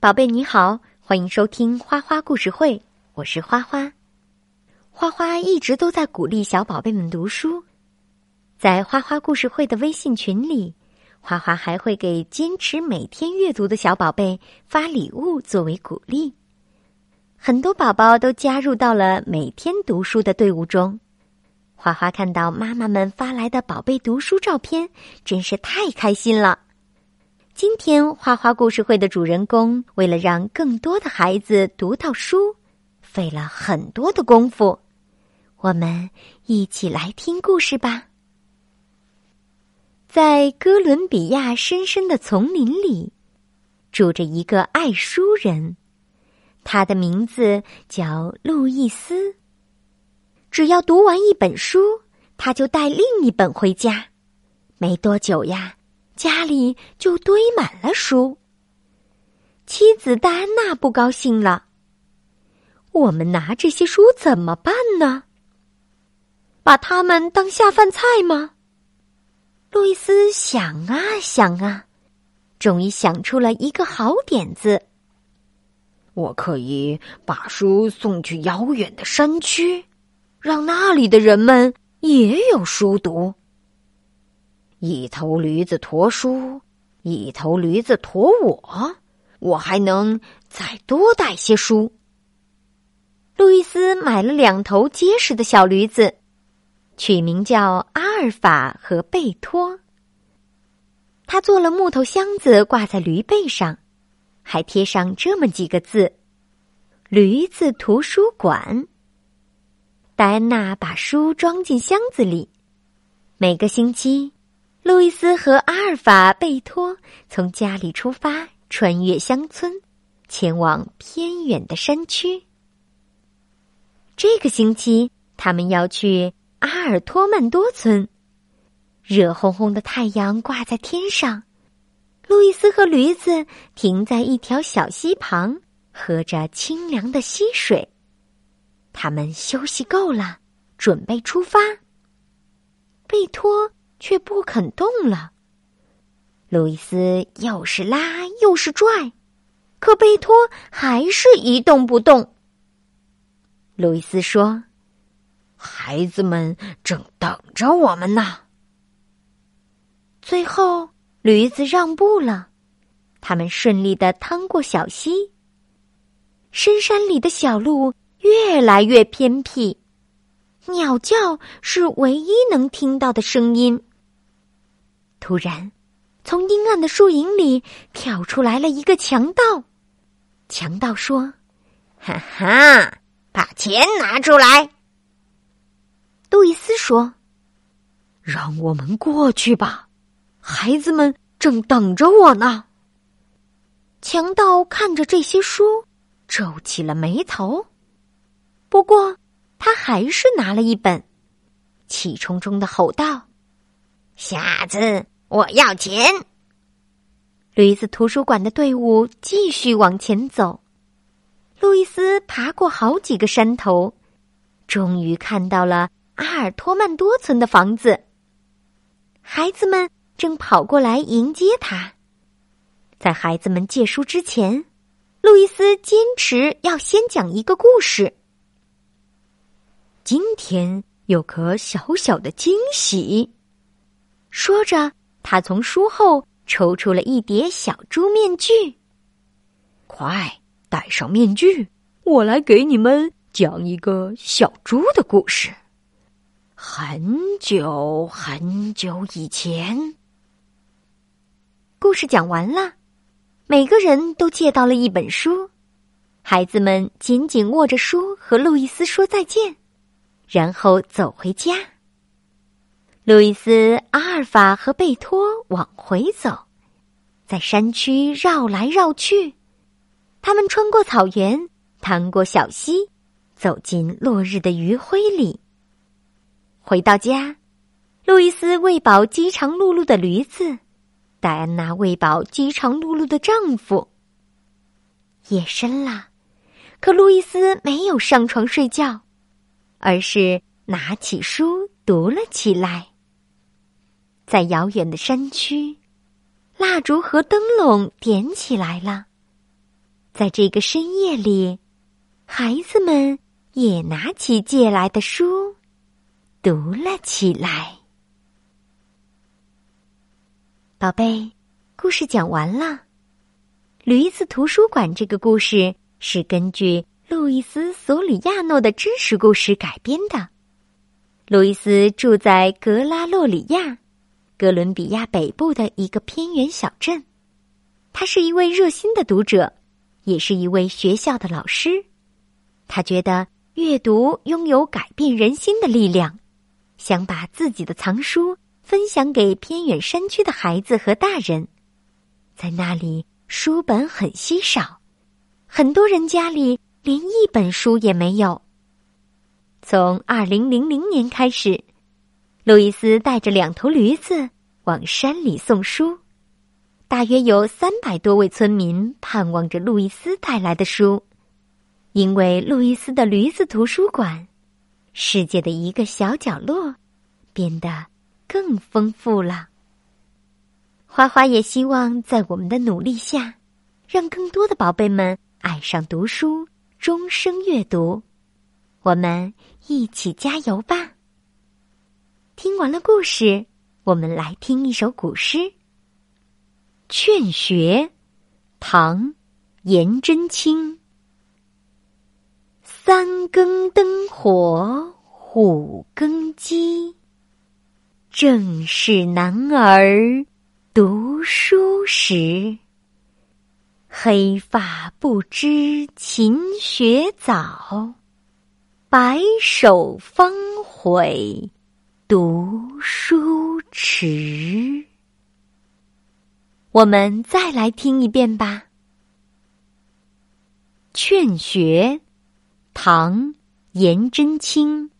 宝贝你好，欢迎收听花花故事会，我是花花。花花一直都在鼓励小宝贝们读书，在花花故事会的微信群里，花花还会给坚持每天阅读的小宝贝发礼物作为鼓励。很多宝宝都加入到了每天读书的队伍中。花花看到妈妈们发来的宝贝读书照片，真是太开心了。今天花花故事会的主人公为了让更多的孩子读到书，费了很多的功夫。我们一起来听故事吧。在哥伦比亚深深的丛林里，住着一个爱书人，他的名字叫路易斯。只要读完一本书，他就带另一本回家。没多久呀。家里就堆满了书。妻子戴安娜不高兴了。我们拿这些书怎么办呢？把它们当下饭菜吗？路易斯想啊想啊，终于想出了一个好点子。我可以把书送去遥远的山区，让那里的人们也有书读。一头驴子驮书，一头驴子驮我，我还能再多带些书。路易斯买了两头结实的小驴子，取名叫阿尔法和贝托。他做了木头箱子挂在驴背上，还贴上这么几个字：“驴子图书馆。”戴安娜把书装进箱子里，每个星期。路易斯和阿尔法贝托从家里出发，穿越乡村，前往偏远的山区。这个星期，他们要去阿尔托曼多村。热烘烘的太阳挂在天上，路易斯和驴子停在一条小溪旁，喝着清凉的溪水。他们休息够了，准备出发。贝托。却不肯动了。路易斯又是拉又是拽，可贝托还是一动不动。路易斯说：“孩子们正等着我们呢。”最后，驴子让步了，他们顺利的趟过小溪。深山里的小路越来越偏僻，鸟叫是唯一能听到的声音。突然，从阴暗的树影里跳出来了一个强盗。强盗说：“哈哈，把钱拿出来。”路易斯说：“让我们过去吧，孩子们正等着我呢。”强盗看着这些书，皱起了眉头。不过，他还是拿了一本，气冲冲的吼道。下次，我要钱！驴子图书馆的队伍继续往前走。路易斯爬过好几个山头，终于看到了阿尔托曼多村的房子。孩子们正跑过来迎接他。在孩子们借书之前，路易斯坚持要先讲一个故事。今天有颗小小的惊喜。说着，他从书后抽出了一叠小猪面具。快戴上面具，我来给你们讲一个小猪的故事。很久很久以前，故事讲完了，每个人都借到了一本书。孩子们紧紧握着书，和路易斯说再见，然后走回家。路易斯、阿尔法和贝托往回走，在山区绕来绕去。他们穿过草原，趟过小溪，走进落日的余晖里。回到家，路易斯喂饱饥肠辘辘的驴子，戴安娜喂饱饥肠辘辘的丈夫。夜深了，可路易斯没有上床睡觉，而是拿起书读了起来。在遥远的山区，蜡烛和灯笼点起来了。在这个深夜里，孩子们也拿起借来的书，读了起来。宝贝，故事讲完了。《驴子图书馆》这个故事是根据路易斯·索里亚诺的真实故事改编的。路易斯住在格拉洛里亚，哥伦比亚北部的一个偏远小镇。他是一位热心的读者。也是一位学校的老师，他觉得阅读拥有改变人心的力量，想把自己的藏书分享给偏远山区的孩子和大人。在那里，书本很稀少，很多人家里连一本书也没有。从二零零零年开始，路易斯带着两头驴子往山里送书。大约有三百多位村民盼望着路易斯带来的书，因为路易斯的驴子图书馆，世界的一个小角落变得更丰富了。花花也希望在我们的努力下，让更多的宝贝们爱上读书，终生阅读。我们一起加油吧！听完了故事，我们来听一首古诗。《劝学》唐·颜真卿。三更灯火五更鸡，正是男儿读书时。黑发不知勤学早，白首方悔读书迟。我们再来听一遍吧，《劝学》唐·颜真卿。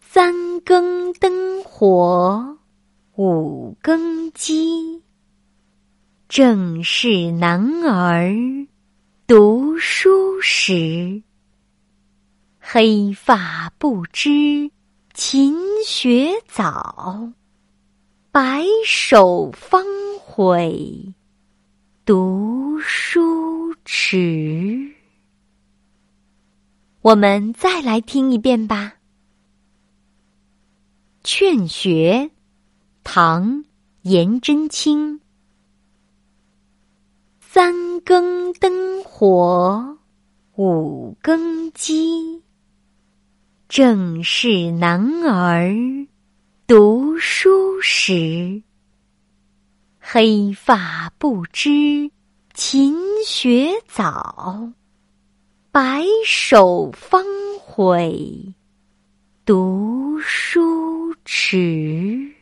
三更灯火五更鸡，正是男儿读书时。黑发不知勤学早。白首方悔读书迟。我们再来听一遍吧，《劝学》唐·颜真卿。三更灯火五更鸡，正是男儿。读书时，黑发不知勤学早，白首方悔读书迟。